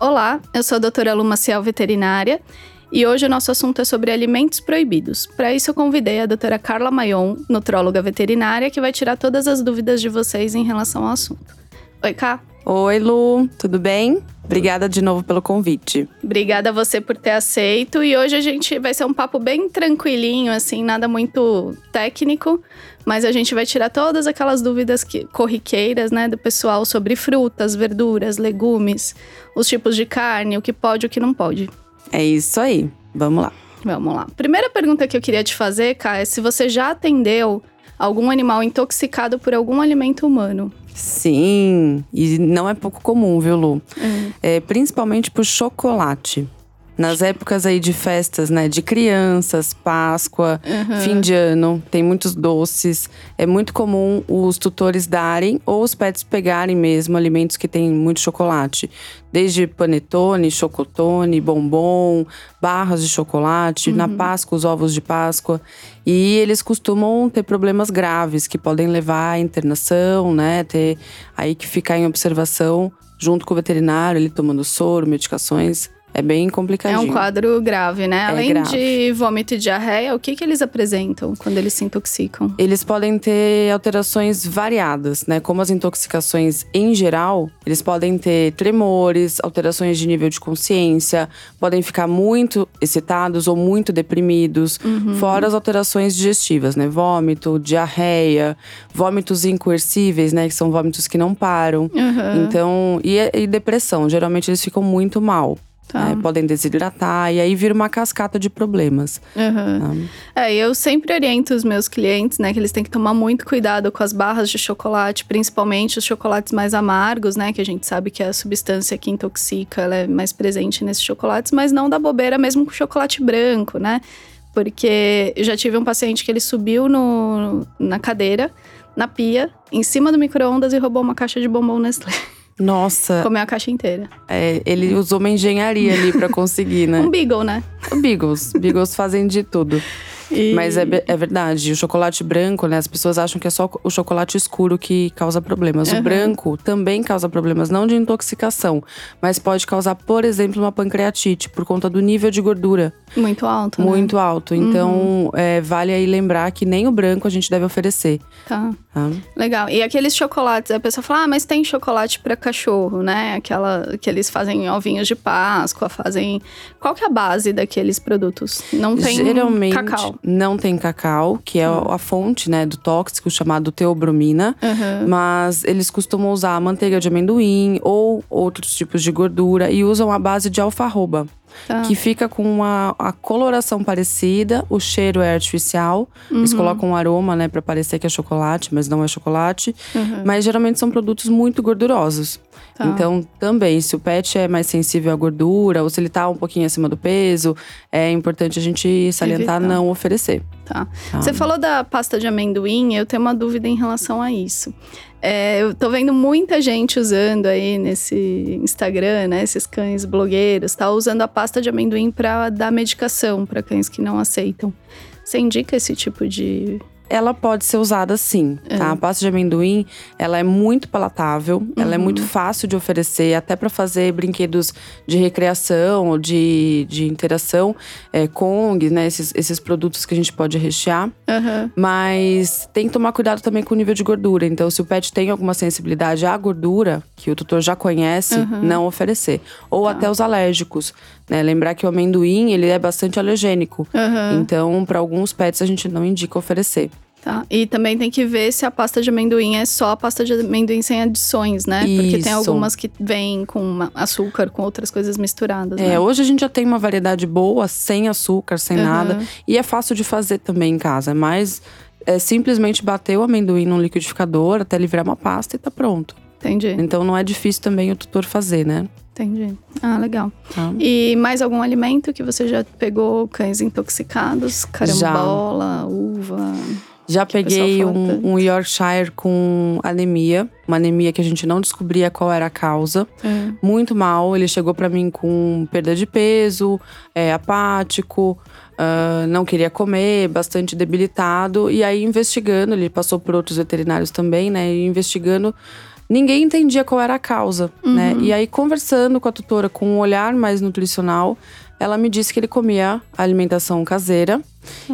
Olá, eu sou a doutora Lu Maciel, veterinária, e hoje o nosso assunto é sobre alimentos proibidos. Para isso, eu convidei a doutora Carla Mayon, nutróloga veterinária, que vai tirar todas as dúvidas de vocês em relação ao assunto. Oi, Cá. Oi, Lu, tudo bem? Obrigada de novo pelo convite. Obrigada a você por ter aceito. E hoje a gente vai ser um papo bem tranquilinho, assim, nada muito técnico, mas a gente vai tirar todas aquelas dúvidas que, corriqueiras, né, do pessoal sobre frutas, verduras, legumes, os tipos de carne, o que pode e o que não pode. É isso aí. Vamos lá. Vamos lá. Primeira pergunta que eu queria te fazer, Cá, é se você já atendeu algum animal intoxicado por algum alimento humano. Sim, e não é pouco comum, viu, Lu? Uhum. É, principalmente por chocolate. Nas épocas aí de festas, né, de crianças, Páscoa, uhum. fim de ano, tem muitos doces. É muito comum os tutores darem ou os pets pegarem mesmo alimentos que têm muito chocolate. Desde panetone, chocotone, bombom, barras de chocolate, uhum. na Páscoa os ovos de Páscoa. E eles costumam ter problemas graves que podem levar à internação, né, ter aí que ficar em observação junto com o veterinário, ele tomando soro, medicações é bem complicadinho. É um quadro grave, né? É Além grave. de vômito e diarreia, o que, que eles apresentam quando eles se intoxicam? Eles podem ter alterações variadas, né? Como as intoxicações em geral, eles podem ter tremores, alterações de nível de consciência, podem ficar muito excitados ou muito deprimidos, uhum. fora as alterações digestivas, né? Vômito, diarreia, vômitos incoercíveis, né? Que são vômitos que não param. Uhum. Então, e, e depressão, geralmente eles ficam muito mal. Tá. É, podem desidratar e aí vira uma cascata de problemas. Uhum. É, eu sempre oriento os meus clientes, né, que eles têm que tomar muito cuidado com as barras de chocolate, principalmente os chocolates mais amargos, né, que a gente sabe que é a substância que intoxica, ela é mais presente nesses chocolates, mas não da bobeira mesmo com chocolate branco, né? Porque eu já tive um paciente que ele subiu no, na cadeira, na pia, em cima do micro-ondas e roubou uma caixa de bombom Nestlé. Nossa. Comeu a caixa inteira. É, ele usou uma engenharia ali para conseguir, né? um Beagle, né? Beagles. Beagles fazem de tudo. E... Mas é, é, verdade, o chocolate branco, né? As pessoas acham que é só o chocolate escuro que causa problemas. Uhum. O branco também causa problemas, não de intoxicação, mas pode causar, por exemplo, uma pancreatite por conta do nível de gordura. Muito alto. Né? Muito alto. Então, uhum. é, vale aí lembrar que nem o branco a gente deve oferecer. Tá. tá. Legal. E aqueles chocolates, a pessoa fala, ah, mas tem chocolate para cachorro, né? Aquela que eles fazem ovinhos de Páscoa, fazem. Qual que é a base daqueles produtos? Não tem Geralmente, cacau. Não tem cacau, que é uhum. a fonte, né, do tóxico chamado teobromina. Uhum. Mas eles costumam usar manteiga de amendoim ou outros tipos de gordura e usam a base de alfarroba. Tá. Que fica com uma, a coloração parecida, o cheiro é artificial. Uhum. Eles colocam um aroma, né, pra parecer que é chocolate, mas não é chocolate. Uhum. Mas geralmente são produtos muito gordurosos. Tá. Então, também, se o pet é mais sensível à gordura, ou se ele tá um pouquinho acima do peso, é importante a gente salientar Evitar. não oferecer. Tá. tá. Você falou da pasta de amendoim, eu tenho uma dúvida em relação a isso. É, eu tô vendo muita gente usando aí nesse Instagram, né? Esses cães blogueiros, tá? Usando a pasta de amendoim para dar medicação para cães que não aceitam. Você indica esse tipo de ela pode ser usada sim, tá? É. A pasta de amendoim, ela é muito palatável, uhum. ela é muito uhum. fácil de oferecer, até para fazer brinquedos de recreação ou de, de interação, é, Kong, né? Esses, esses produtos que a gente pode rechear. Uhum. Mas tem que tomar cuidado também com o nível de gordura. Então, se o pet tem alguma sensibilidade à gordura, que o tutor já conhece, uhum. não oferecer. Ou tá. até os alérgicos. Né? Lembrar que o amendoim, ele é bastante alergênico. Uhum. Então, para alguns pets, a gente não indica oferecer. Tá. E também tem que ver se a pasta de amendoim é só a pasta de amendoim sem adições, né? Isso. Porque tem algumas que vêm com açúcar, com outras coisas misturadas. É, né? hoje a gente já tem uma variedade boa, sem açúcar, sem uhum. nada. E é fácil de fazer também em casa. É mais é simplesmente bater o amendoim num liquidificador até ele virar uma pasta e tá pronto. Entendi. Então não é difícil também o tutor fazer, né? Entendi. Ah, legal. Tá. E mais algum alimento que você já pegou cães intoxicados? Carambola, já. uva? Já peguei um, um, Yorkshire com anemia, uma anemia que a gente não descobria qual era a causa. É. Muito mal, ele chegou para mim com perda de peso, é, apático, uh, não queria comer, bastante debilitado. E aí, investigando, ele passou por outros veterinários também, né? E investigando, ninguém entendia qual era a causa, né? E aí, conversando com a tutora com um olhar mais nutricional, ela me disse que ele comia alimentação caseira.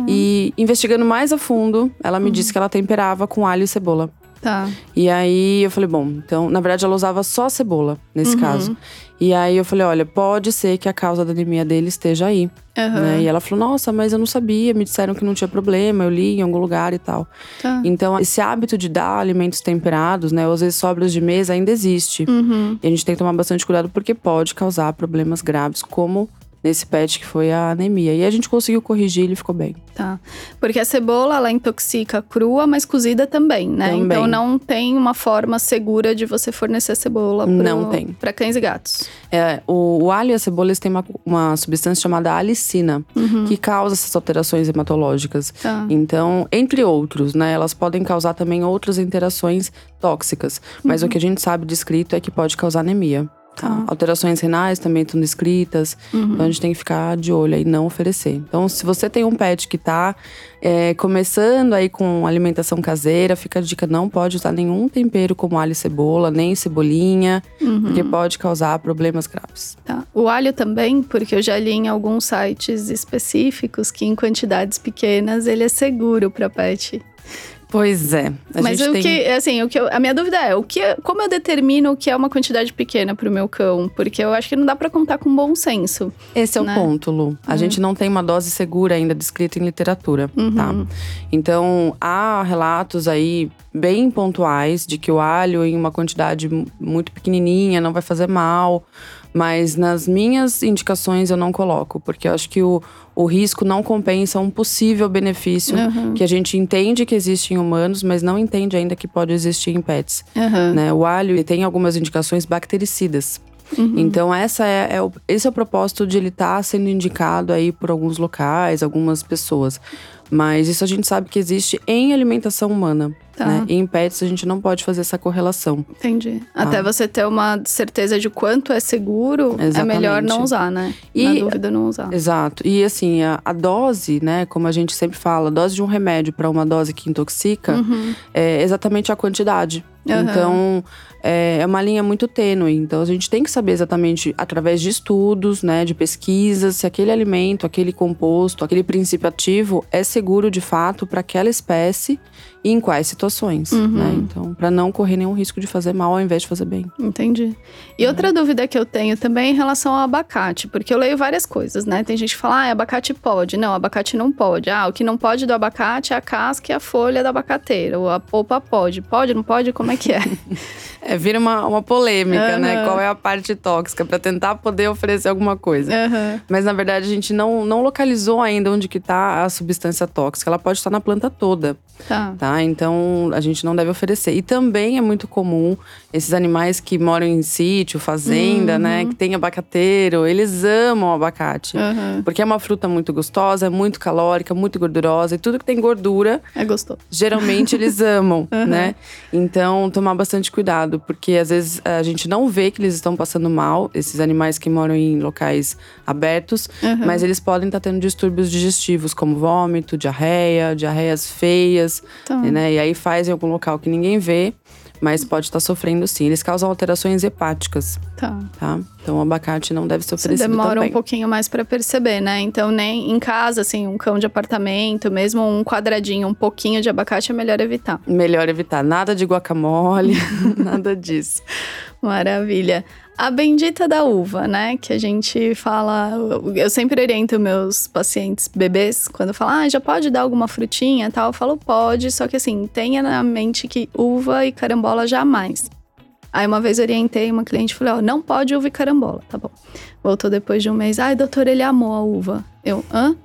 E investigando mais a fundo, ela me disse que ela temperava com alho e cebola. Tá. E aí eu falei, bom, então, na verdade ela usava só cebola nesse caso. E aí eu falei, olha, pode ser que a causa da anemia dele esteja aí. Aham. Né? E ela falou, nossa, mas eu não sabia, me disseram que não tinha problema, eu li em algum lugar e tal. Tá. Então, esse hábito de dar alimentos temperados, né, ou às vezes sobras de mesa, ainda existe. Uhum. E a gente tem que tomar bastante cuidado porque pode causar problemas graves, como nesse pet que foi a anemia. E a gente conseguiu corrigir, ele ficou bem. Tá. Porque a cebola, ela intoxica crua, mas cozida também, né? Também. Então não tem uma forma segura de você fornecer cebola pro, Não tem. pra cães e gatos. É, o, o alho e a cebola eles têm uma, uma substância chamada alicina, que causa essas alterações hematológicas. Tá. Então, entre outros, né? Elas podem causar também outras interações tóxicas. Mas o que a gente sabe descrito é que pode causar anemia. Tá? Alterações renais também estão descritas. Então a gente tem que ficar de olho e não oferecer. Então, se você tem um pet que tá é, começando aí com alimentação caseira, fica a dica: não pode usar nenhum tempero como alho e cebola, nem cebolinha, porque pode causar problemas graves. Tá. O alho também, porque eu já li em alguns sites específicos que em quantidades pequenas ele é seguro para pet. Pois é. A Mas gente o tem... que, assim, o que eu- a minha dúvida é, o que, como eu determino o que é uma quantidade pequena pro meu cão? Porque eu acho que não dá pra contar com bom senso. Esse é o né? ponto, Lu. A gente não tem uma dose segura ainda descrita em literatura, tá? Então, há relatos aí bem pontuais de que o alho em uma quantidade mu- muito pequenininha não vai fazer mal. Mas nas minhas indicações eu não coloco, porque eu acho que o, o risco não compensa um possível benefício que a gente entende que existe em humanos, mas não entende ainda que pode existir em pets. Aham. né? O alho tem algumas indicações bactericidas. Então, essa é, é o, esse é o propósito de ele estar sendo indicado aí por alguns locais, algumas pessoas. Mas isso a gente sabe que existe em alimentação humana. Tá. Né? E em pets a gente não pode fazer essa correlação. Entendi. Até você ter uma certeza de quanto é seguro, é melhor Exatamente. não usar, né? E- Na dúvida, não usar. Exato. E assim, a, a dose, né, como a gente sempre fala, a dose de um remédio para uma dose que intoxica é exatamente a quantidade. Aham. Então, é, é uma linha muito tênue. Então, a gente tem que saber exatamente, através de estudos, né, de pesquisas, se aquele alimento, aquele composto, aquele princípio ativo é seguro de fato para aquela espécie e em quais situações. Né? Então, para não correr nenhum risco de fazer mal ao invés de fazer bem. Entendi. E outra dúvida que eu tenho também é em relação ao abacate, porque eu leio várias coisas, né? Tem gente que fala, ah, abacate pode. Não, abacate não pode. Ah, o que não pode do abacate é a casca e a folha da abacateira. Ou a polpa pode. Pode, não pode? Como é que é? É, vira uma, uma polêmica, né? Aham. Qual é a parte tóxica para tentar poder oferecer alguma coisa. Aham. Mas na verdade a gente não, não localizou ainda onde que tá a substância tóxica. Ela pode estar na planta toda, Tá. tá? Então a gente não deve oferecer. E também é muito comum esses animais que moram em sítio, fazenda, né? Que tem abacateiro, eles amam o abacate. Aham. Porque é uma fruta muito gostosa, é muito calórica, muito gordurosa. E tudo que tem gordura, É gostoso. geralmente eles amam, né? Então, tomar bastante cuidado, porque às vezes a gente não vê que eles estão passando mal, esses animais que moram em locais abertos, mas eles podem estar tendo distúrbios digestivos, como vômito, diarreia, diarreias feias, Tá. né? E aí faz em algum local que ninguém vê, mas pode estar sofrendo sim. Eles causam alterações hepáticas, Tá. tá? Então, o abacate não deve ser Você oferecido demora também. um pouquinho mais pra perceber, né? Então, nem em casa, assim, um cão de apartamento, mesmo um quadradinho, um pouquinho de abacate é melhor evitar. Melhor evitar nada de guacamole, nada disso. Maravilha. A bendita da uva, né? Que a gente fala. Eu sempre oriento meus pacientes bebês quando falam, ah, já pode dar alguma frutinha e tal. Eu falo, pode, só que assim, tenha na mente que uva e carambola jamais. Aí uma vez orientei uma cliente e falei, ó, não pode uva e carambola, tá bom. Voltou depois de um mês, ai, doutor, ele amou a uva. Eu, hã?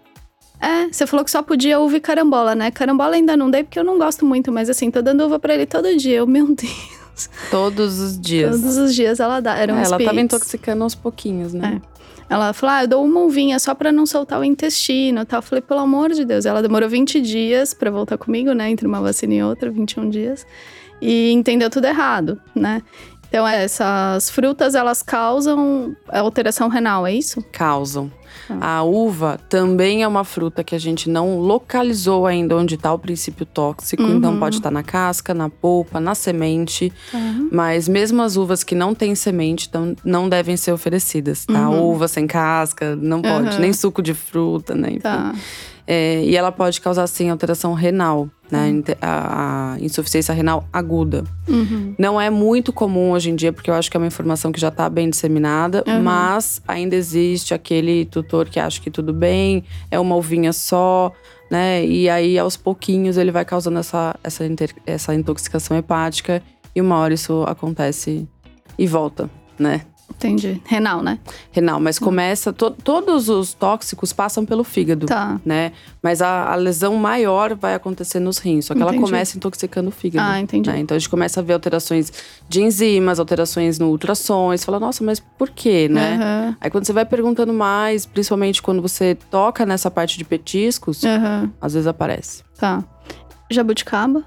É, você falou que só podia uva e carambola, né? Carambola ainda não dei porque eu não gosto muito, mas assim, tô dando uva pra ele todo dia. Eu, meu Deus. Todos os dias. Todos os dias ela dá. Eram É, ela tava intoxicando aos pouquinhos, né? Ela falou: Ah, eu dou uma uvinha só pra não soltar o intestino tal. Eu falei, pelo amor de Deus. Ela demorou 20 dias pra voltar comigo, né? Entre uma vacina e outra, 21 dias. E entendeu tudo errado, né? Então, essas frutas, elas causam alteração renal, é isso? Causam. A uva também é uma fruta que a gente não localizou ainda onde está o princípio tóxico, então uhum. então pode estar tá na casca, na polpa, na semente. Uhum. Mas mesmo as uvas que não têm semente então, não devem ser oferecidas, tá? Uhum. Uva sem casca, não pode, nem suco de fruta, né? Enfim. Tá. É, e ela pode causar, sim, alteração renal, né? Uhum. A, a, insuficiência renal aguda. Uhum. Não é muito comum hoje em dia, porque eu acho que é uma informação que já está bem disseminada, uhum. mas ainda existe aquele tutor que acha que tudo bem, é uma uvinha só, né? E aí, aos pouquinhos, ele vai causando essa, essa, inter, essa intoxicação hepática, e uma hora isso acontece e volta, né? Entendi. Renal, né? Renal, mas começa. To, todos os tóxicos passam pelo fígado. Tá. Né? Mas a, a, lesão maior vai acontecer nos rins. Só que entendi. ela começa intoxicando o fígado. Ah, entendi. Né? Então a gente começa a ver alterações de enzimas, alterações no ultrassom. Você fala, nossa, mas por quê, né? Uhum. Aí quando você vai perguntando mais, principalmente quando você toca nessa parte de petiscos, uhum. às vezes aparece. Tá. Jabuticaba?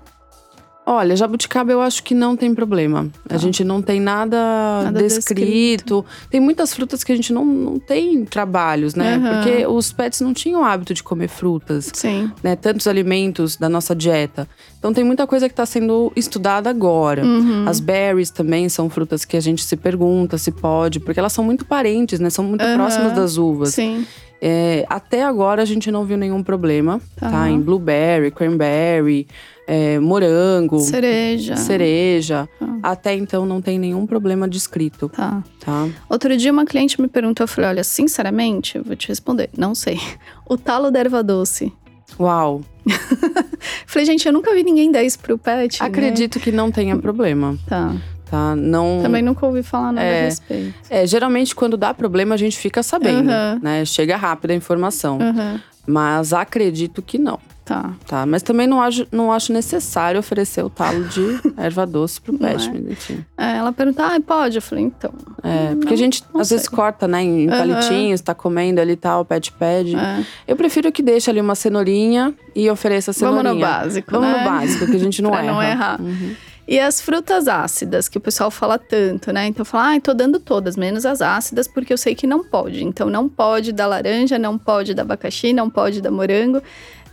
Olha, jabuticaba eu acho que não tem problema. A tá. gente não tem nada, nada descrito. descrito. Tem muitas frutas que a gente não, não tem trabalhos, né? Uhum. Porque os pets não tinham o hábito de comer frutas. Sim. Né? Tantos alimentos da nossa dieta. Então tem muita coisa que está sendo estudada agora. Uhum. As berries também são frutas que a gente se pergunta se pode, porque elas são muito parentes, né? São muito uhum. próximas das uvas. Sim. É, até agora a gente não viu nenhum problema, tá? Em blueberry, cranberry é, morango, cereja. cereja. Ah. Até então não tem nenhum problema descrito. Tá. tá. Outro dia uma cliente me perguntou, eu falei, olha, sinceramente, eu vou te responder, não sei. O talo da erva doce. Uau. falei, gente, eu nunca vi ninguém dar isso pro pet. Né? Acredito né? que não tenha problema. Tá. Tá, não... Também nunca ouvi falar nada é, a respeito. É, geralmente quando dá problema a gente fica sabendo, uhum. né? Chega rápido a informação. Uhum. Mas acredito que não. Tá. Tá, mas também não acho, não acho necessário oferecer o talo de erva doce pro pet, é. enfim. É, ela pergunta, ah, pode? Eu falei, então. É, porque não, a gente às sei. vezes corta, né, em uhum. palitinhos, tá comendo ali tal, pet pede. É. Eu prefiro que deixe ali uma cenourinha e ofereça a cenourinha. Vamos no básico. Vamos né? no básico, que a gente não pra erra. não errar. Uhum. E as frutas ácidas, que o pessoal fala tanto, né? Então fala, ah, tô dando todas, menos as ácidas, porque eu sei que não pode. Então não pode dar laranja, não pode dar abacaxi, não pode dar morango.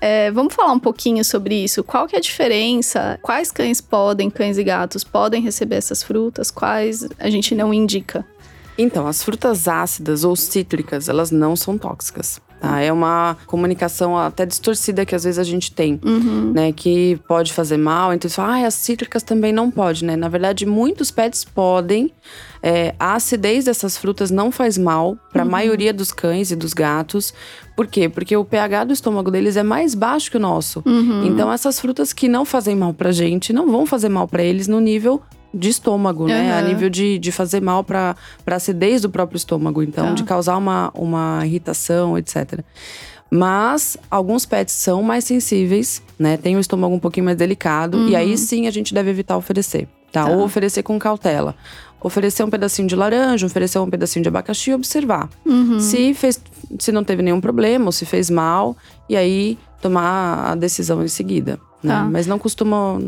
É, vamos falar um pouquinho sobre isso. Qual que é a diferença? Quais cães podem, cães e gatos, podem receber essas frutas? Quais a gente não indica? Então, as frutas ácidas ou cítricas, elas não são tóxicas. Tá? É uma comunicação até distorcida que às vezes a gente tem, uhum. né? Que pode fazer mal. Então, você fala, ah, as cítricas também não pode, né? Na verdade, muitos pets podem. É, a acidez dessas frutas não faz mal para a uhum. maioria dos cães e dos gatos. Por quê? Porque o pH do estômago deles é mais baixo que o nosso. Uhum. Então, essas frutas que não fazem mal pra gente não vão fazer mal para eles no nível de estômago, uhum. né? A nível de, de fazer mal para a acidez do próprio estômago. Então, tá. de causar uma, uma irritação, etc. Mas alguns pets são mais sensíveis, né? Tem o estômago um pouquinho mais delicado. Uhum. E aí uhum. sim a gente deve evitar oferecer, tá? tá? Ou oferecer com cautela. Oferecer um pedacinho de laranja, oferecer um pedacinho de abacaxi e observar. Uhum. Se, fez, se não teve nenhum problema, ou se fez mal. E aí tomar a decisão em seguida. Né? Tá. Mas não costuma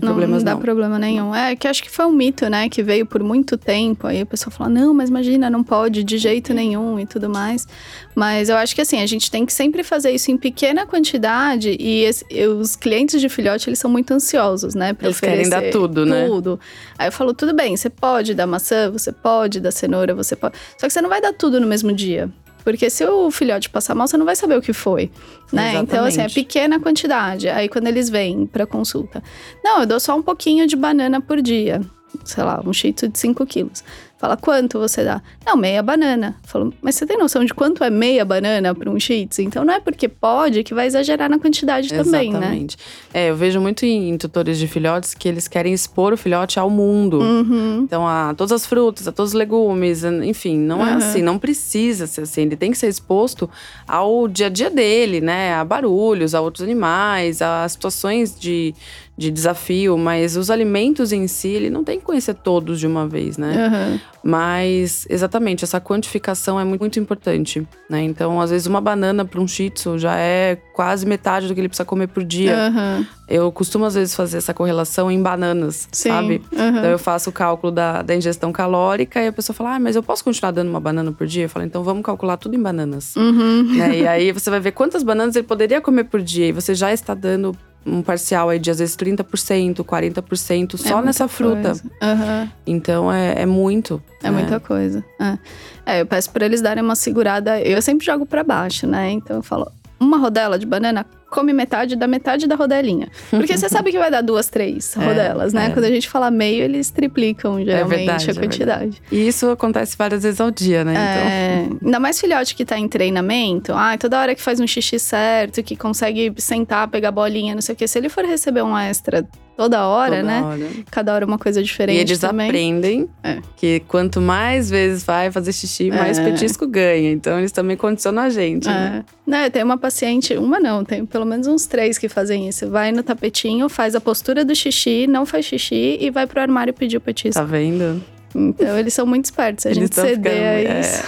tem problemas não. Não dá problema nenhum. É que acho que foi um mito, né? Que veio por muito tempo. Aí o pessoal fala, não, mas imagina, não pode de jeito nenhum e tudo mais. Mas eu acho que assim, a gente tem que sempre fazer isso em pequena quantidade. E esse, os clientes de filhote, eles são muito ansiosos, né? Pra eles querem dar tudo, né? Tudo. Aí eu falo, tudo bem, você pode dar maçã, você pode dar cenoura, você pode. Só que você não vai dar tudo no mesmo dia. Porque se o filhote passar mal, você não vai saber o que foi, né? Exatamente. Então, assim, é pequena quantidade. Aí, quando eles vêm para consulta, não, eu dou só um pouquinho de banana por dia. Sei lá, um shih de 5 quilos. Fala, quanto você dá? Não, meia banana. Falou, mas você tem noção de quanto é meia banana para um shih tzu? Então não é porque pode que vai exagerar na quantidade também, né? Exatamente. É, eu vejo muito em tutores de filhotes que eles querem expor o filhote ao mundo. Uhum. Então, a todas as frutas, a todos os legumes, enfim, não é uhum. é assim, não precisa ser assim. Ele tem que ser exposto ao dia a dia dele, né? A barulhos, a outros animais, a situações de de desafio, mas os alimentos em si, ele não tem que conhecer todos de uma vez, né? Uhum. Mas, exatamente, essa quantificação é muito, muito importante, né? Então, às vezes, uma banana para um shih tzu já é quase metade do que ele precisa comer por dia. Uhum. Eu costumo, às vezes, fazer essa correlação em bananas, Sim. sabe? Uhum. Então, eu faço o cálculo da, da ingestão calórica e a pessoa fala, ah, mas eu posso continuar dando uma banana por dia? Eu falo, então vamos calcular tudo em bananas. Uhum. Né? E aí, você vai ver quantas bananas ele poderia comer por dia e você já está dando um parcial aí de às vezes 30%, 40% só É nessa muita fruta. Uhum. Então é, é muito. É né? muita coisa. É. É, eu peço pra eles darem uma segurada. Eu sempre jogo pra baixo, né? Então eu falo, uma rodela de banana, come metade da metade da rodelinha. Porque você sabe que vai dar duas, três rodelas, né? é. Quando a gente fala meio, eles triplicam geralmente verdade, a é quantidade. E isso acontece várias vezes ao dia, né? Então. É, ainda mais filhote que tá em treinamento, ah, toda hora que faz um xixi certo, que consegue sentar, pegar bolinha, não sei o quê. Se ele for receber um extra toda hora, Toda né? hora. Cada hora uma coisa diferente E eles também. aprendem É. que quanto mais vezes vai fazer xixi, mais É. petisco ganha. Então eles também condicionam a gente, né? É. Né, tem uma paciente, uma não, tem pelo menos uns três que fazem isso. Vai no tapetinho, faz a postura do xixi, não faz xixi e vai pro armário pedir o petisco. Tá vendo? Então eles são muito espertos. Se a Eles gente ceder ficando- a é. isso,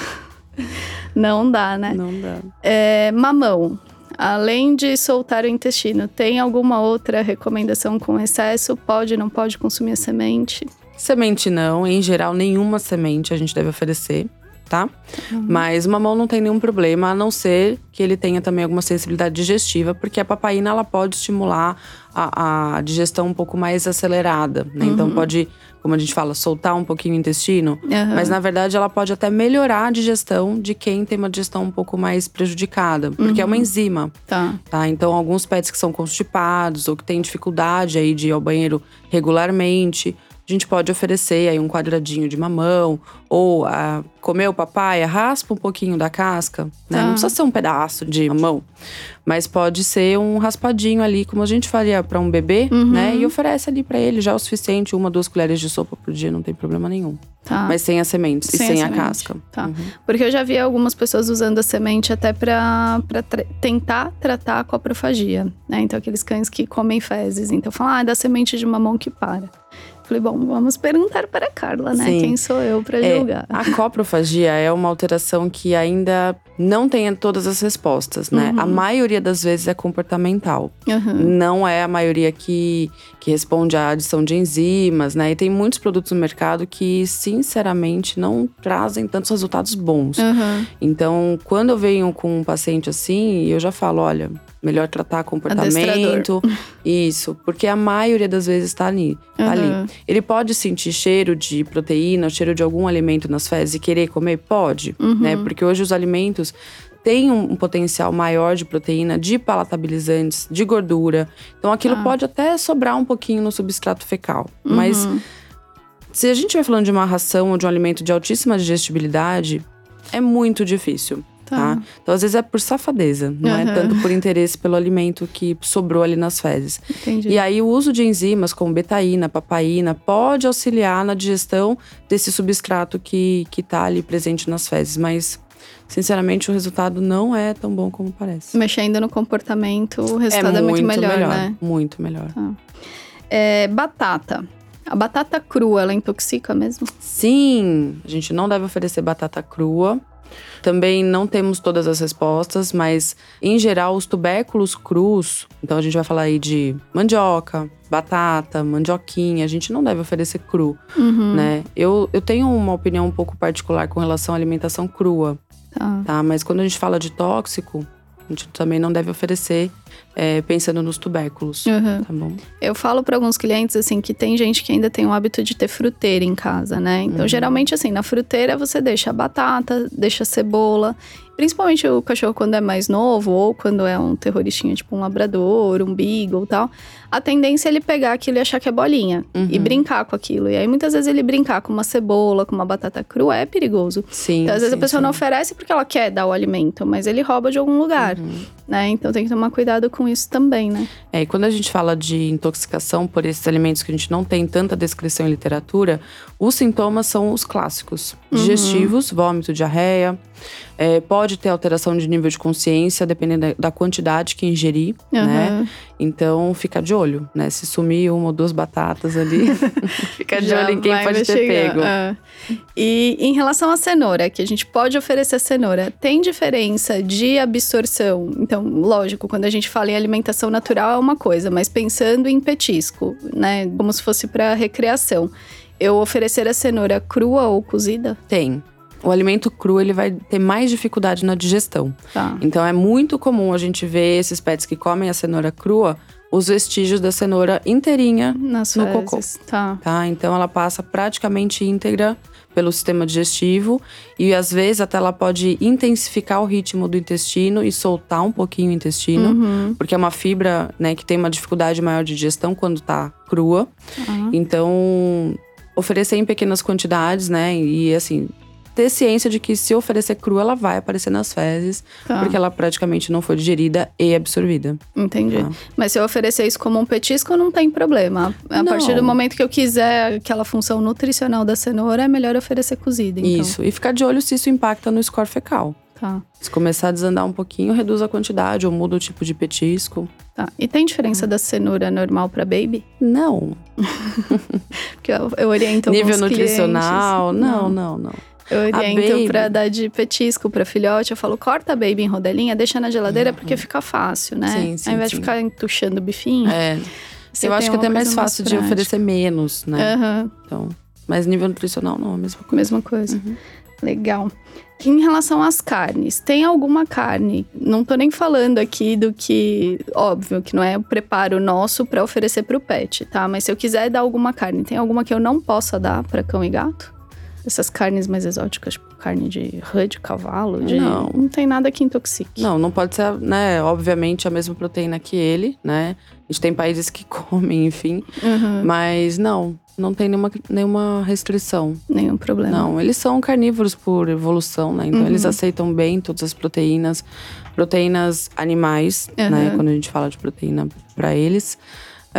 não dá, né? Não dá. É, mamão. Além de soltar o intestino, tem alguma outra recomendação com excesso? Pode, não pode consumir a semente? Semente não, em geral, nenhuma semente a gente deve oferecer, tá? Mas o mamão não tem nenhum problema, a não ser que ele tenha também alguma sensibilidade digestiva, porque a papaina ela pode estimular a, a digestão um pouco mais acelerada, né? Então pode, como a gente fala, soltar um pouquinho o intestino. Aham. Mas na verdade ela pode até melhorar a digestão de quem tem uma digestão um pouco mais prejudicada, porque é uma enzima. Tá. Tá, então alguns pets que são constipados ou que têm dificuldade aí de ir ao banheiro regularmente, a gente pode oferecer aí um quadradinho de mamão ou ah, comeu papaya, raspa um pouquinho da casca, né? Tá. Não precisa ser um pedaço de mamão, mas pode ser um raspadinho ali, como a gente faria para um bebê, né? E oferece ali para ele já o suficiente, uma, duas colheres de sopa por dia, não tem problema nenhum. Tá. Mas sem as sementes e Sem a sem a, semente. casca. Tá. Uhum. Porque eu já vi algumas pessoas usando a semente até pra tra- tentar tratar a coprofagia, né? Então, aqueles cães que comem fezes. Então, falam, ah, é da semente de mamão que para. Falei, bom, vamos perguntar para a Carla, né? Sim. Quem sou eu para É, julgar? a coprofagia é uma alteração que ainda não tem todas as respostas, né? Uhum. A maioria das vezes é comportamental. Aham. Não é a maioria que, que responde à adição de enzimas, né? E tem muitos produtos no mercado que, sinceramente, não trazem tantos resultados bons. Aham. Então, quando eu venho com um paciente assim, eu já falo, olha, melhor tratar comportamento. Isso, porque a maioria das vezes tá ali, tá ali. Ele pode sentir cheiro de proteína, cheiro de algum alimento nas fezes e querer comer? Pode, né? Porque hoje os alimentos têm um, um potencial maior de proteína, de palatabilizantes, de gordura. Então aquilo Ah. pode até sobrar um pouquinho no substrato fecal. Mas Uhum. se a gente estiver falando de uma ração ou de um alimento de altíssima digestibilidade, é muito difícil. Tá. Tá. Então, às vezes é por safadeza, não é Aham. tanto por interesse pelo alimento que sobrou ali nas fezes. Entendi. E aí, o uso de enzimas como betaína, papaína, pode auxiliar na digestão desse substrato que, que tá ali presente nas fezes. Mas, sinceramente, o resultado não é tão bom como parece. Mexendo no comportamento, o resultado é muito, melhor, né? Muito melhor. É, batata. A batata crua, ela intoxica mesmo? Sim, a gente não deve oferecer batata crua. Também não temos todas as respostas, mas em geral os tubérculos crus, então a gente vai falar aí de mandioca, batata, mandioquinha, a gente não deve oferecer cru, Uhum. né? Eu, eu tenho uma opinião um pouco particular com relação à alimentação crua, Tá. tá? Mas quando a gente fala de tóxico, a gente também não deve oferecer é, pensando nos tubérculos, Uhum. tá bom? Eu falo para alguns clientes assim que tem gente que ainda tem o hábito de ter fruteira em casa, né? Então, Uhum. geralmente assim, na fruteira você deixa a batata, deixa a cebola, principalmente o cachorro quando é mais novo ou quando é um terroristinha, tipo um labrador, um beagle, tal. A tendência é ele pegar aquilo e achar que é bolinha e Uhum. brincar com aquilo. E aí muitas vezes ele brincar com uma cebola, com uma batata crua é perigoso. Sim. Então, às vezes sim, a pessoa sim. não oferece porque ela quer dar o alimento, mas ele rouba de algum lugar, Uhum. né? Então tem que tomar cuidado com isso também, né? É, e quando a gente fala de intoxicação por esses alimentos que a gente não tem tanta descrição em literatura, os sintomas são os clássicos: uhum. digestivos, vômito, diarreia. É, pode ter alteração de nível de consciência, dependendo da, quantidade que ingerir, uhum. né? Então, fica de olho, né? Se sumir uma ou duas batatas ali, fica de olho em quem pode ter pego. Ah. E em relação à cenoura, que a gente pode oferecer cenoura, tem diferença de absorção? Então, lógico, quando a gente fala em alimentação natural é uma coisa, mas pensando em petisco, né? Como se fosse para recreação. Eu oferecer a cenoura crua ou cozida? Tem o alimento cru ele vai ter mais dificuldade na digestão. Tá. Então é muito comum a gente ver esses pets que comem a cenoura crua, os vestígios da cenoura inteirinha Nas no fezes. cocô. Tá. tá. Então ela passa praticamente íntegra pelo sistema digestivo e às vezes até ela pode intensificar o ritmo do intestino e soltar um pouquinho o intestino, uhum. porque é uma fibra, né, que tem uma dificuldade maior de digestão quando tá crua. Uhum. Então, oferecer em pequenas quantidades, né, e assim, ter ciência de que se oferecer crua, ela vai aparecer nas fezes, tá. porque ela praticamente não foi digerida e absorvida. Entendi. Tá. Mas se eu oferecer isso como um petisco, não tem problema. A não. partir do momento que eu quiser aquela função nutricional da cenoura, é melhor oferecer cozida. Então. Isso. E ficar de olho se isso impacta no score fecal. Tá. Se começar a desandar um pouquinho, reduz a quantidade ou muda o tipo de petisco. Tá. E tem diferença da cenoura normal para baby? Não. Porque eu, eu oriento Nível nutricional? Não, não, não. não. Eu oriento pra dar de petisco pra filhote. Eu falo, corta a baby em rodelinha, deixa na geladeira, uhum. porque fica fácil, né? Sim, sim, Ao invés sim. de ficar entuchando o bifinho. É. Eu acho que é até mais fácil de oferecer menos, né? Uhum. Então, mas nível nutricional não, a mesma coisa. Mesma coisa. Uhum. Legal. Em relação às carnes, tem alguma carne? Não tô nem falando aqui do que, óbvio, que não é o preparo nosso para oferecer para o pet, tá? Mas se eu quiser dar alguma carne, tem alguma que eu não possa dar para cão e gato? Essas carnes mais exóticas, tipo carne de rã, de cavalo, de... Não. Não tem nada que intoxique. Não, não pode ser, né, obviamente a mesma proteína que ele, né? A gente tem países que comem, enfim. Uhum. Mas não, não tem nenhuma, nenhuma restrição. Nenhum problema. Não, eles são carnívoros por evolução, né? Então uhum. eles aceitam bem todas as proteínas. Proteínas animais, uhum. né? Quando a gente fala de proteína para eles.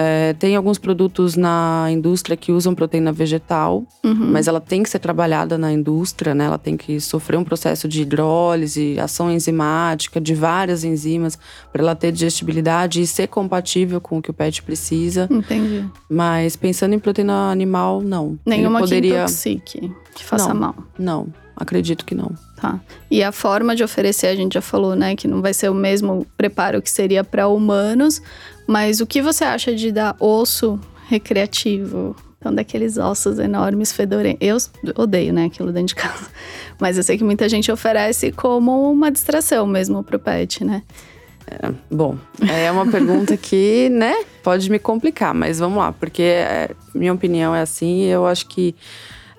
É, tem alguns produtos na indústria que usam proteína vegetal, uhum. mas ela tem que ser trabalhada na indústria, né? Ela tem que sofrer um processo de hidrólise, ação enzimática de várias enzimas para ela ter digestibilidade e ser compatível com o que o pet precisa. Entendi. Mas pensando em proteína animal, não. Nenhuma poderia... que intoxique, que faça não, mal. Não, acredito que não. Tá. E a forma de oferecer, a gente já falou, né, que não vai ser o mesmo preparo que seria para humanos, mas o que você acha de dar osso recreativo? Então, daqueles ossos enormes, fedorentos. Eu odeio, né, aquilo dentro de casa. Mas eu sei que muita gente oferece como uma distração mesmo pro pet, né? É, bom, é uma pergunta que, né, pode me complicar, mas vamos lá, porque é, minha opinião é assim eu acho que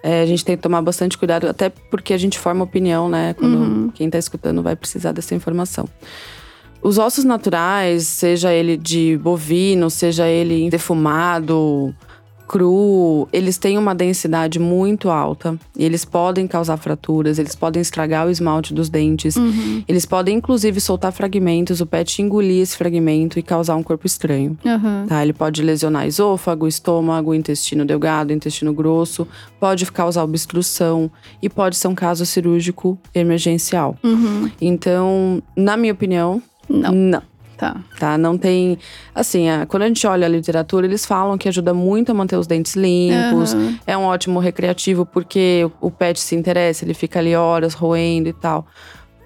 é, a gente tem que tomar bastante cuidado, até porque a gente forma opinião, né? Quando uhum. quem está escutando vai precisar dessa informação. Os ossos naturais, seja ele de bovino, seja ele defumado, cru, eles têm uma densidade muito alta. E eles podem causar fraturas, eles podem estragar o esmalte dos dentes. Uhum. Eles podem, inclusive, soltar fragmentos, o pet engolir esse fragmento e causar um corpo estranho. Uhum. Tá? Ele pode lesionar esôfago, estômago, intestino delgado, intestino grosso, pode causar obstrução e pode ser um caso cirúrgico emergencial. Uhum. Então, na minha opinião, não. Não. Tá. Tá? Não tem. Assim, a, quando a gente olha a literatura, eles falam que ajuda muito a manter os dentes limpos. Uhum. É um ótimo recreativo porque o, o pet se interessa, ele fica ali horas roendo e tal.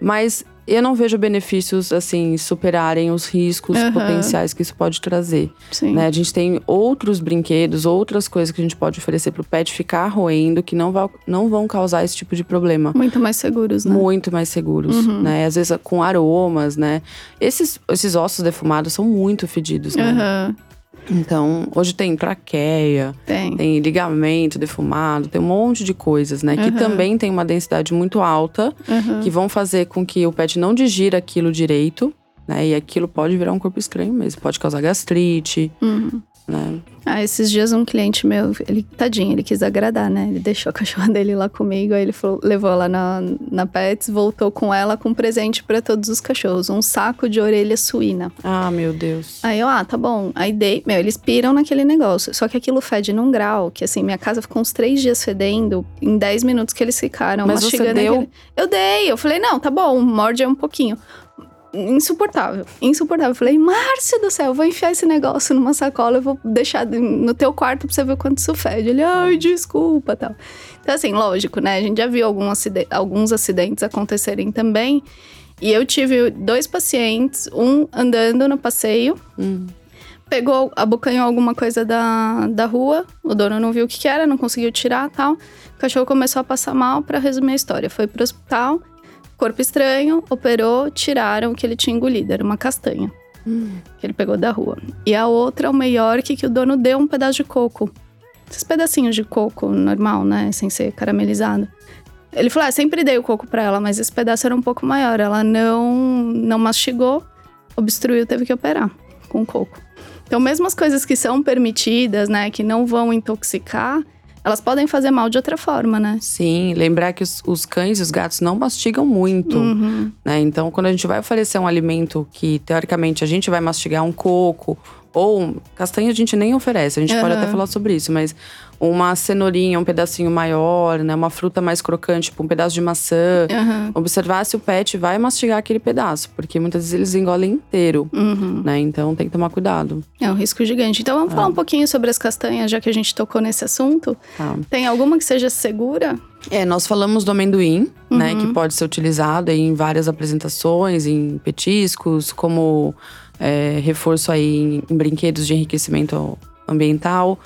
Mas eu não vejo benefícios, assim, superarem os riscos uhum. potenciais que isso pode trazer. Sim. Né? A gente tem outros brinquedos, outras coisas que a gente pode oferecer para o pet ficar roendo que não, vai, não vão causar esse tipo de problema. Muito mais seguros, né? Muito mais seguros, uhum. né? Às vezes com aromas, né? Esses, esses ossos defumados são muito fedidos, né? Uhum. Então, hoje tem traqueia, tem. tem. ligamento defumado, tem um monte de coisas, né? Uhum. Que também tem uma densidade muito alta, uhum. que vão fazer com que o pet não digira aquilo direito, né? E aquilo pode virar um corpo estranho mesmo, pode causar gastrite. Uhum. Né? Ah, esses dias um cliente meu, ele, tadinho, ele quis agradar, né? Ele deixou a cachorra dele lá comigo, aí ele falou, levou ela na, na Pets, voltou com ela com um presente para todos os cachorros, um saco de orelha suína. Ah, meu Deus. Aí eu, ah, tá bom. Aí dei, meu, eles piram naquele negócio. Só que aquilo fede num grau, que assim, minha casa ficou uns três dias fedendo, em dez minutos que eles ficaram Mas você deu? Aquele... Eu dei, eu falei, não, tá bom, morde um pouquinho insuportável. Insuportável. Eu falei, Márcio do céu, eu vou enfiar esse negócio numa sacola, eu vou deixar no teu quarto pra você ver o quanto isso fede. Ele, ai, desculpa, tal. Então, assim, lógico, né? A gente já viu algum acidente, alguns acidentes acontecerem também. E eu tive dois pacientes, um andando no passeio. Hum. Pegou, abocanhou alguma coisa da, da rua, o dono não viu o que, que era, não conseguiu tirar tal. O cachorro começou a passar mal, para resumir a história. Foi pro hospital, Corpo estranho, operou, tiraram o que ele tinha engolido, era uma castanha. Hum. Que ele pegou da rua. E a outra, o York, que o dono deu um pedaço de coco. Esses pedacinhos de coco normal, né? Sem ser caramelizado. Ele falou: ah, sempre dei o coco pra ela, mas esse pedaço era um pouco maior. Ela não, não mastigou, obstruiu, teve que operar com coco. Então, mesmo as coisas que são permitidas, né, que não vão intoxicar, elas podem fazer mal de outra forma, né? Sim, lembrar que os, os cães e os gatos não mastigam muito, uhum. né? Então, quando a gente vai oferecer um alimento que, teoricamente, a gente vai mastigar um coco ou castanha a gente nem oferece, a gente uhum. pode até falar sobre isso, mas uma cenourinha, um pedacinho maior, né? Uma fruta mais crocante, tipo um pedaço de maçã. Uhum. Observar se o pet vai mastigar aquele pedaço, porque muitas vezes eles engolem inteiro, uhum. né? Então tem que tomar cuidado. É um risco gigante. Então vamos falar um pouquinho sobre as castanhas, já que a gente tocou nesse assunto. Tá. Tem alguma que seja segura? É, nós falamos do amendoim, uhum. né? Que pode ser utilizado em várias apresentações, em petiscos, como é, reforço aí em, em brinquedos de enriquecimento ambiental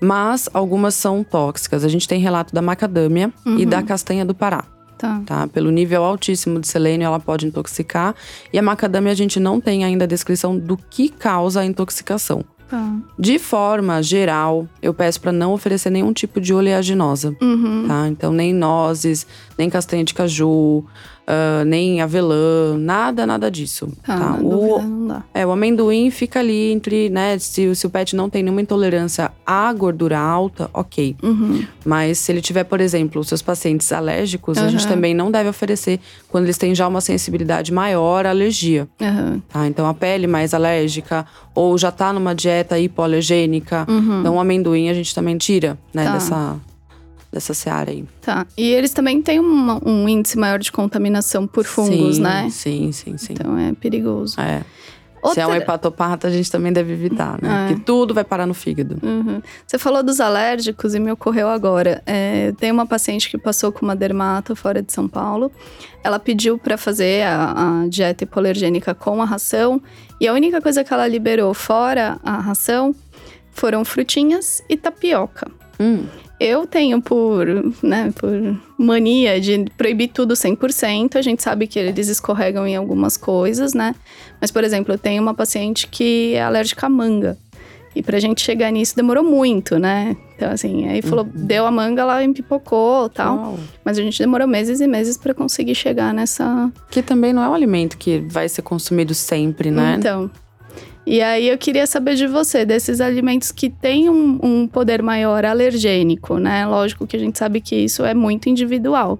mas algumas são tóxicas. A gente tem relato da macadâmia uhum. e da castanha do Pará. Tá. tá. Pelo nível altíssimo de selênio, ela pode intoxicar. E a macadâmia, a gente não tem ainda a descrição do que causa a intoxicação. Tá. De forma geral, eu peço para não oferecer nenhum tipo de oleaginosa, uhum. tá? Então, nem nozes, nem castanha de caju, uh, nem avelã, nada, nada disso. Tá, tá? O, não dá. É, o amendoim fica ali entre, né? Se, se o pet não tem nenhuma intolerância à gordura alta, ok. Uhum. Mas se ele tiver, por exemplo, os seus pacientes alérgicos, uhum. a gente também não deve oferecer quando eles têm já uma sensibilidade maior à alergia. Uhum. Tá? Então, a pele mais alérgica, ou já tá numa dieta hipoalergênica. Uhum. Então, o amendoim a gente também tira, né, tá. dessa, dessa seara aí. Tá. E eles também têm um, um índice maior de contaminação por fungos, sim, né? Sim, sim, sim. Então é perigoso. É. Outra... Se é um hepatopata, a gente também deve evitar, né? É. Porque tudo vai parar no fígado. Uhum. Você falou dos alérgicos e me ocorreu agora. É, tem uma paciente que passou com uma dermato fora de São Paulo. Ela pediu para fazer a, a, dieta hipoalergênica com a ração. E a única coisa que ela liberou fora a ração foram frutinhas e tapioca. Hum. Eu tenho por, né, por mania de proibir tudo 100%. A gente sabe que eles escorregam em algumas coisas, né? Mas, por exemplo, eu tenho uma paciente que é alérgica à manga. E pra gente chegar nisso demorou muito, né? Então, assim, aí falou, uhum. deu a manga, ela empipocou tal. Uau. Mas a gente demorou meses e meses para conseguir chegar nessa. Que também não é um alimento que vai ser consumido sempre, né? Então. E aí eu queria saber de você, desses alimentos que têm um, um poder maior alergênico, né? Lógico que a gente sabe que isso é muito individual.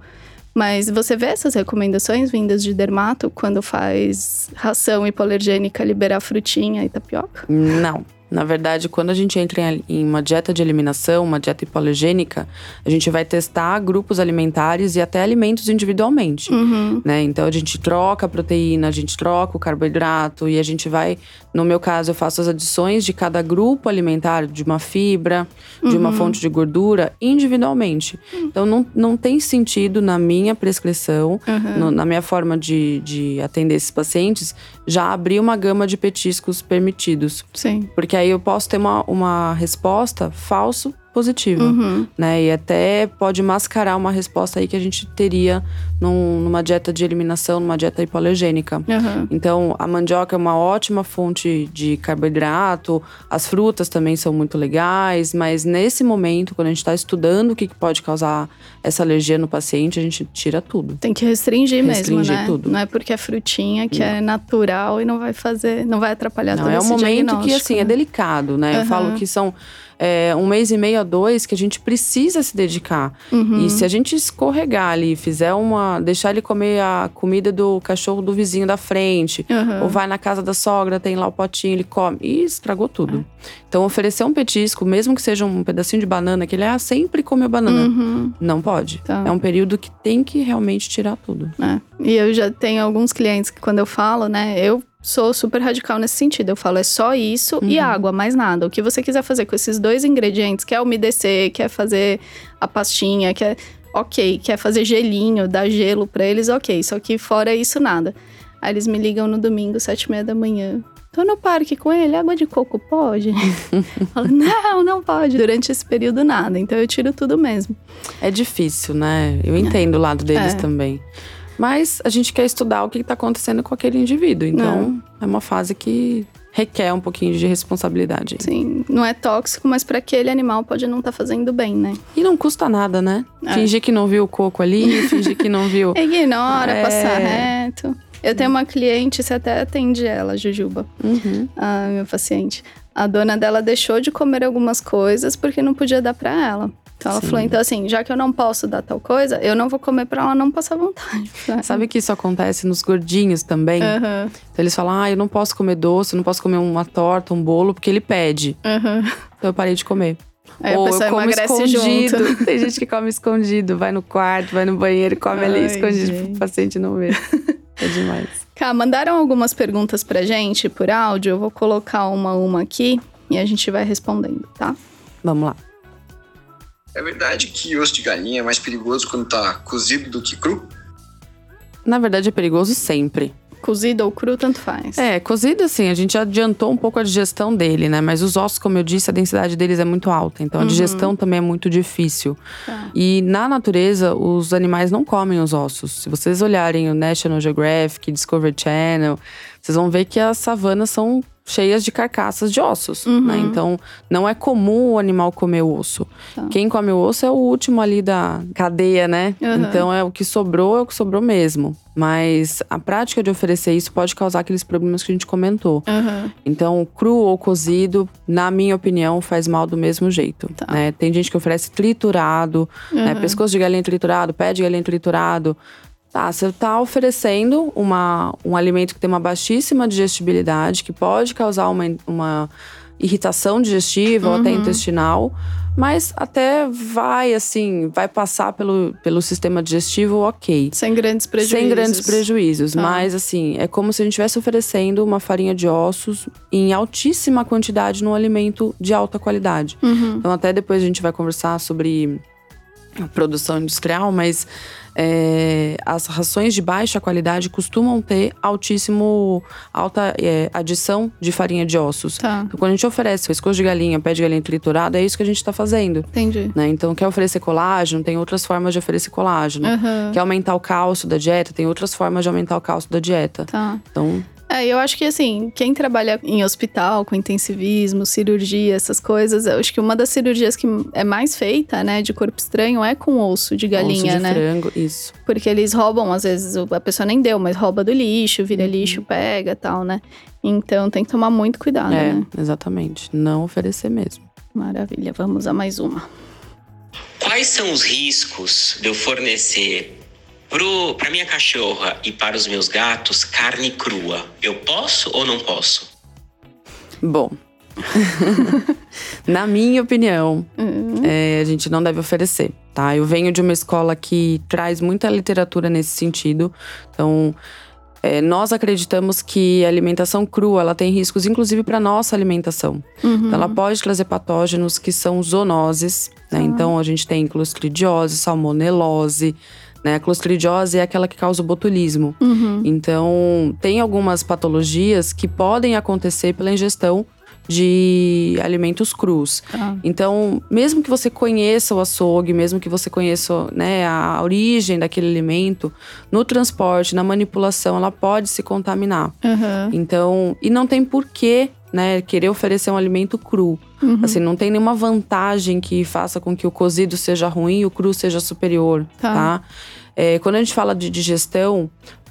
Mas você vê essas recomendações vindas de dermato quando faz ração hipoalergênica liberar frutinha e tapioca? Não. Na verdade, quando a gente entra em uma dieta de eliminação, uma dieta hipoalergênica, a gente vai testar grupos alimentares e até alimentos individualmente. Uhum. Né? Então a gente troca a proteína, a gente troca o carboidrato e a gente vai. No meu caso, eu faço as adições de cada grupo alimentar, de uma fibra, de uma uhum. fonte de gordura, individualmente. Uhum. Então não, não tem sentido na minha prescrição, uhum. no, na minha forma de, de atender esses pacientes, já abrir uma gama de petiscos permitidos. Sim. Porque aí eu posso ter uma, uma resposta falso positiva, uhum. né? E até pode mascarar uma resposta aí que a gente teria num, numa dieta de eliminação, numa dieta hipoalergênica. Uhum. Então, a mandioca é uma ótima fonte de carboidrato, as frutas também são muito legais, mas nesse momento, quando a gente está estudando o que pode causar essa alergia no paciente, a gente tira tudo. Tem que restringir, restringir mesmo, né? Tudo. Não é porque é frutinha que não. é natural e não vai fazer, não vai atrapalhar não, todo é um momento que assim né? é delicado, né? Uhum. Eu falo que são é, um mês e meio a dois que a gente precisa se dedicar. Uhum. E se a gente escorregar ali, fizer uma. deixar ele comer a comida do cachorro do vizinho da frente, uhum. ou vai na casa da sogra, tem lá o potinho, ele come. E estragou tudo. É. Então, oferecer um petisco, mesmo que seja um pedacinho de banana, que ele ah, sempre comeu banana. Uhum. Não pode. Tá. É um período que tem que realmente tirar tudo. É. E eu já tenho alguns clientes que, quando eu falo, né, eu sou super radical nesse sentido. Eu falo, é só isso uhum. e água, mais nada. O que você quiser fazer com esses dois ingredientes, quer umedecer, quer fazer a pastinha, quer. Ok, quer fazer gelinho, dar gelo para eles, ok. Só que fora isso, nada. Aí eles me ligam no domingo, sete e meia da manhã. Tô no parque com ele, água de coco pode? falo, não, não pode. Durante esse período, nada. Então eu tiro tudo mesmo. É difícil, né? Eu entendo é. o lado deles é. também. Mas a gente quer estudar o que está acontecendo com aquele indivíduo. Então, é uma fase que requer um pouquinho de responsabilidade. Sim, não é tóxico, mas para aquele animal pode não estar tá fazendo bem, né? E não custa nada, né? É. Fingir que não viu o coco ali, fingir que não viu. Ignora, é... passar reto. Eu tenho uma cliente, você até atende ela, Jujuba, uhum. a minha paciente. A dona dela deixou de comer algumas coisas porque não podia dar para ela. Então ela Sim. falou, então assim, já que eu não posso dar tal coisa, eu não vou comer pra ela não passar vontade. Sabe que isso acontece nos gordinhos também? Uhum. Então eles falam, ah, eu não posso comer doce, eu não posso comer uma torta, um bolo, porque ele pede. Uhum. Então eu parei de comer. Aí Ou eu como escondido. Junto. Tem gente que come escondido, vai no quarto, vai no banheiro, come Ai, ali escondido gente. pro paciente não ver. É demais. Cá, mandaram algumas perguntas pra gente por áudio. Eu vou colocar uma a uma aqui e a gente vai respondendo, tá? Vamos lá. É verdade que osso de galinha é mais perigoso quando tá cozido do que cru? Na verdade, é perigoso sempre. Cozido ou cru, tanto faz. É, cozido assim, a gente adiantou um pouco a digestão dele, né? Mas os ossos, como eu disse, a densidade deles é muito alta. Então a uhum. digestão também é muito difícil. Tá. E na natureza, os animais não comem os ossos. Se vocês olharem o National Geographic, Discovery Channel, vocês vão ver que as savanas são cheias de carcaças de ossos, né? uhum. né? Então, não é comum o animal comer o osso. Tá. Quem come o osso é o último ali da cadeia, né? Uhum. Então, é o que sobrou, é o que sobrou mesmo. Mas a prática de oferecer isso pode causar aqueles problemas que a gente comentou. Uhum. Então, cru ou cozido, na minha opinião, faz mal do mesmo jeito. Tá. Né? Tem gente que oferece triturado, né? pescoço de galinha triturado, pé de galinha triturado. Tá, você está oferecendo uma, um alimento que tem uma baixíssima digestibilidade, que pode causar uma, uma irritação digestiva uhum. ou até uhum. intestinal, mas até vai, assim, vai passar pelo, pelo sistema digestivo ok. Sem grandes prejuízos. Sem grandes prejuízos, tá. mas assim, é como se a gente estivesse oferecendo uma farinha de ossos em altíssima quantidade num alimento de alta qualidade. Uhum. Então, até depois a gente vai conversar sobre produção industrial, mas é, as rações de baixa qualidade costumam ter altíssimo, alta é, adição de farinha de ossos. Tá. Então, quando a gente oferece pescoço de galinha, pé de galinha triturado, é isso que a gente está fazendo. Entendi. Né? Então, quer oferecer colágeno, tem outras formas de oferecer colágeno. Uhum. Quer aumentar o cálcio da dieta, tem outras formas de aumentar o cálcio da dieta. Tá. Então, é, eu acho que assim, quem trabalha em hospital com intensivismo, cirurgia, essas coisas, eu acho que uma das cirurgias que é mais feita, né, de corpo estranho é com osso de galinha, osso de né? frango, isso. Porque eles roubam, às vezes a pessoa nem deu, mas rouba do lixo, vira uhum. lixo, pega, tal, né? Então tem que tomar muito cuidado, é, né? exatamente, não oferecer mesmo. Maravilha, vamos a mais uma. Quais são os riscos de eu fornecer para minha cachorra e para os meus gatos, carne crua. Eu posso ou não posso? Bom, na minha opinião, uhum. é, a gente não deve oferecer, tá? Eu venho de uma escola que traz muita literatura nesse sentido. Então, é, nós acreditamos que a alimentação crua ela tem riscos, inclusive para nossa alimentação. Uhum. Então, ela pode trazer patógenos que são zoonoses, né? Uhum. Então, a gente tem clostridiose, salmonelose, né? A clostridiose é aquela que causa o botulismo. Uhum. Então, tem algumas patologias que podem acontecer pela ingestão de alimentos crus. Tá. Então, mesmo que você conheça o açougue, mesmo que você conheça né, a origem daquele alimento, no transporte, na manipulação, ela pode se contaminar. Uhum. Então, e não tem porquê, né, querer oferecer um alimento cru. Uhum. Assim, não tem nenhuma vantagem que faça com que o cozido seja ruim e o cru seja superior, Tá. tá? É, quando a gente fala de digestão,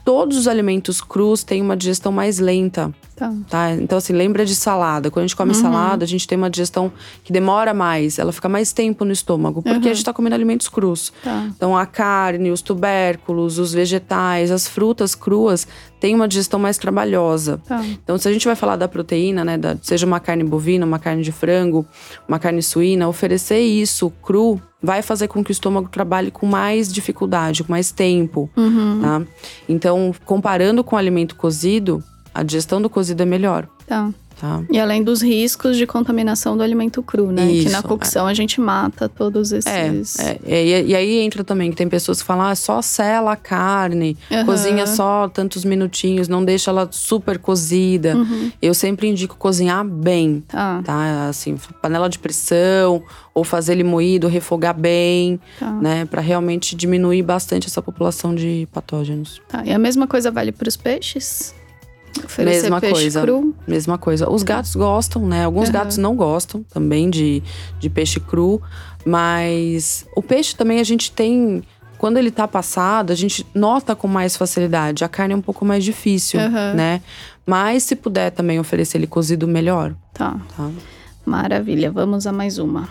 todos os alimentos crus têm uma digestão mais lenta, Tá. tá? Então, assim, lembra de salada. Quando a gente come Uhum. salada, a gente tem uma digestão que demora mais, ela fica mais tempo no estômago, porque Uhum. a gente tá comendo alimentos crus. Tá. Então, a carne, os tubérculos, os vegetais, as frutas cruas têm uma digestão mais trabalhosa. Tá. Então, se a gente vai falar da proteína, né, da- seja uma carne bovina, uma carne de frango, uma carne suína, oferecer isso cru vai fazer com que o estômago trabalhe com mais dificuldade, com mais tempo, Uhum. tá? Então, comparando com o alimento cozido, a digestão do cozido é melhor, Tá. Tá? E além dos riscos de contaminação do alimento cru, né? que na Isso, cocção a gente mata todos esses. É, é, e, e aí entra também que tem pessoas que falam, ah, só sela a carne, Aham. cozinha só tantos minutinhos, não deixa ela super cozida. Uhum. Eu sempre indico cozinhar bem, Tá. tá? Assim, panela de pressão ou fazer ele moído, refogar bem, Tá. né, Pra realmente diminuir bastante essa população de patógenos. Tá. E a mesma coisa vale para os peixes? Oferecer Mesma peixe coisa. cru? Mesma coisa. Os gatos gostam, né? Alguns Aham. gatos não gostam também de, de peixe cru, mas o peixe também a gente tem. Quando ele tá passado, a gente nota com mais facilidade. A carne é um pouco mais difícil, Aham. né? Mas se puder também oferecer ele cozido, melhor, Tá. tá? Maravilha. Vamos a mais uma.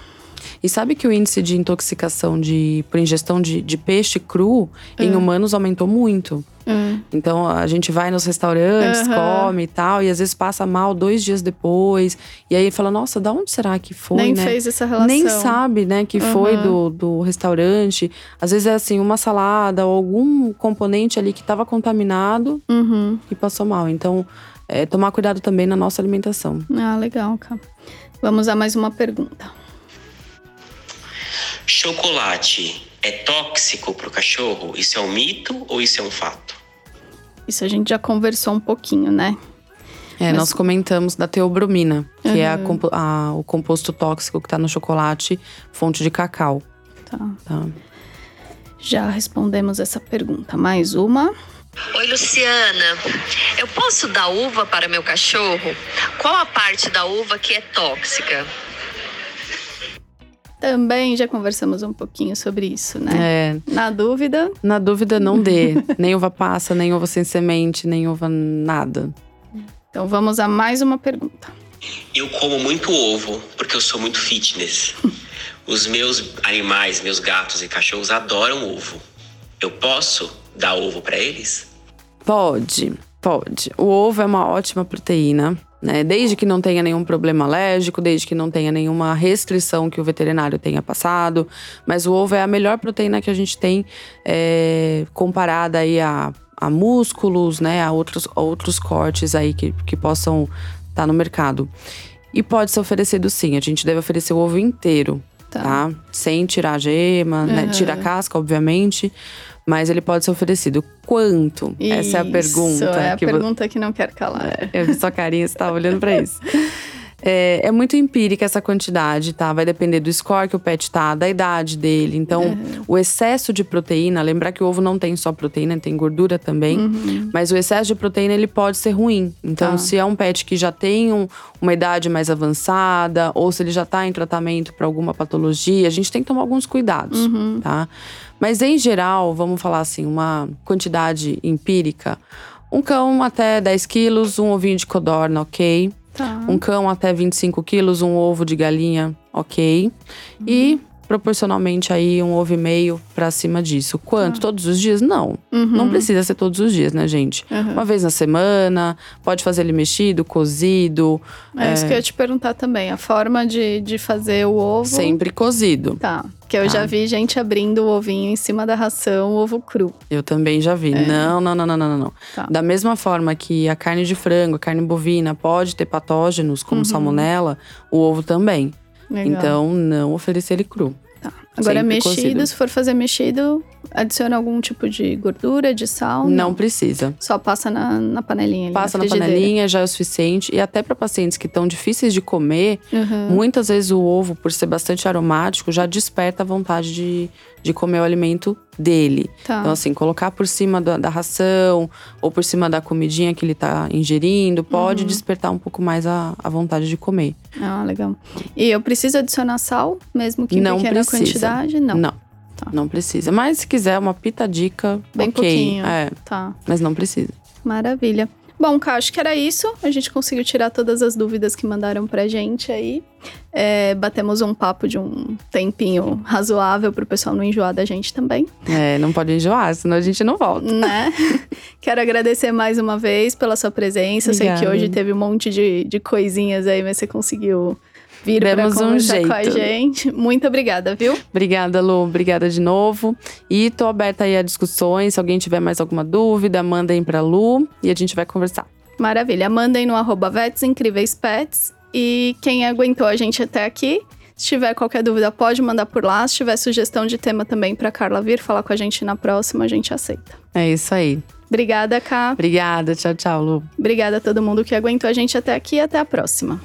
E sabe que o índice de intoxicação de, por ingestão de, de peixe cru em humanos aumentou muito. Hum. Então a gente vai nos restaurantes, Aham. come e tal, e às vezes passa mal dois dias depois. E aí fala, nossa, da onde será que foi, Nem né? fez essa relação. Nem sabe, né, que foi Aham. do, do restaurante. Às vezes é assim, uma salada ou algum componente ali que estava contaminado Uhum. e passou mal. Então, é, tomar cuidado também na nossa alimentação. Ah, legal, cara. Vamos a mais uma pergunta. Chocolate é tóxico pro cachorro? Isso é um mito ou isso é um fato? Isso a gente já conversou um pouquinho, né? É, Mas- nós comentamos da teobromina, que é a Uhum. compo- a- o composto tóxico que está no chocolate, fonte de cacau. Tá. Tá? Já respondemos essa pergunta. Mais uma. Oi, Luciana. Eu posso dar uva para meu cachorro? Qual a parte da uva que é tóxica? Também já conversamos um pouquinho sobre isso, né? É, Na dúvida, na dúvida, não dê. nem uva passa, nem uva sem semente, nem uva nada. então vamos a mais uma pergunta. Eu como muito ovo porque eu sou muito fitness. Os meus animais, meus gatos e cachorros adoram ovo. Eu posso dar ovo para eles? Pode, pode. O ovo é uma ótima proteína, né? Desde que não tenha nenhum problema alérgico, desde que não tenha nenhuma restrição que o veterinário tenha passado. Mas o ovo é a melhor proteína que a gente tem é, comparada aí a, a músculos, né? A outros, a outros cortes aí que, que possam estar no mercado. E pode ser oferecido sim, a gente deve oferecer o ovo inteiro, Tá. tá? Sem tirar a gema, né? Uhum. Tira a casca, obviamente. Mas ele pode ser oferecido. Quanto? Essa é a Isso, pergunta. É a que vo- pergunta que não quer calar. Eu vi sua carinha, você tava olhando pra isso. É, é muito empírica essa quantidade, tá? Vai depender do score que o pet tá, da idade dele. Então, o excesso de proteína, lembrar que o ovo não tem só proteína, tem gordura também. Mas o excesso de proteína, ele pode ser ruim. Então, Tá. se é um pet que já tem um- uma idade mais avançada, ou se ele já tá em tratamento para alguma patologia, a gente tem que tomar alguns cuidados, tá? Mas em geral, vamos falar assim, uma quantidade empírica. Um cão até 10 quilos, um ovinho de codorna, ok? Tá. Um cão até 25 quilos, um ovo de galinha, ok. E proporcionalmente aí um ovo e meio pra cima disso. Quanto? Todos os dias? Não. Não precisa ser todos os dias, né, gente? Uhum. Uma vez na semana, pode fazer ele mexido, cozido, É, isso que eu ia te perguntar também. A forma de, de fazer o ovo. sempre cozido. Tá. Que eu Tá. já vi gente abrindo o ovinho em cima da ração, o ovo cru. Eu também já vi. Não, não, não, não, não, não. Tá. Da mesma forma que a carne de frango, a carne bovina pode ter patógenos como salmonela, o ovo também. Legal. Então, não oferecer ele cru. Tá. Agora, Sempre mexido, cozido. se for fazer mexido, adiciona algum tipo de gordura, de sal? Não precisa. Só passa na, na panelinha ali, Passa na frigideira. panelinha, já é o suficiente. E até para pacientes que estão difíceis de comer, Uhum. muitas vezes o ovo, por ser bastante aromático, já desperta a vontade de, de comer o alimento dele. Tá. Então, assim, colocar por cima da, da ração ou por cima da comidinha que ele tá ingerindo, pode Uhum. despertar um pouco mais a, a vontade de comer. Ah, legal. E eu preciso adicionar sal, mesmo que em Não pequena precisa. quantidade? Não. Não. Tá. Não precisa. Mas se quiser uma pitadica, Bem ok. pouquinho. É, Tá. mas não precisa. Maravilha. Bom, Cá, acho que era isso. A gente conseguiu tirar todas as dúvidas que mandaram pra gente aí. É, batemos um papo de um tempinho razoável pro pessoal não enjoar da gente também, É, não pode enjoar, senão a gente não volta. né? Quero agradecer mais uma vez pela sua presença. Eu Sei que Obrigada. hoje teve um monte de, de coisinhas aí, mas você conseguiu vir pra Demos um conversar com a jeito. gente. Muito obrigada, viu? Obrigada, Lu. Obrigada de novo. E tô aberta aí a discussões. Se alguém tiver mais alguma dúvida, mandem pra Lu e a gente vai conversar. Maravilha. Mandem no arroba Vets Incríveis Pets. E quem aguentou a gente até aqui, se tiver qualquer dúvida, pode mandar por lá. Se tiver sugestão de tema também pra Carla vir falar com a gente na próxima, a gente aceita. É isso aí. Obrigada, Ká. Obrigada. Tchau, tchau, Lu. Obrigada a todo mundo que aguentou a gente até aqui e até a próxima.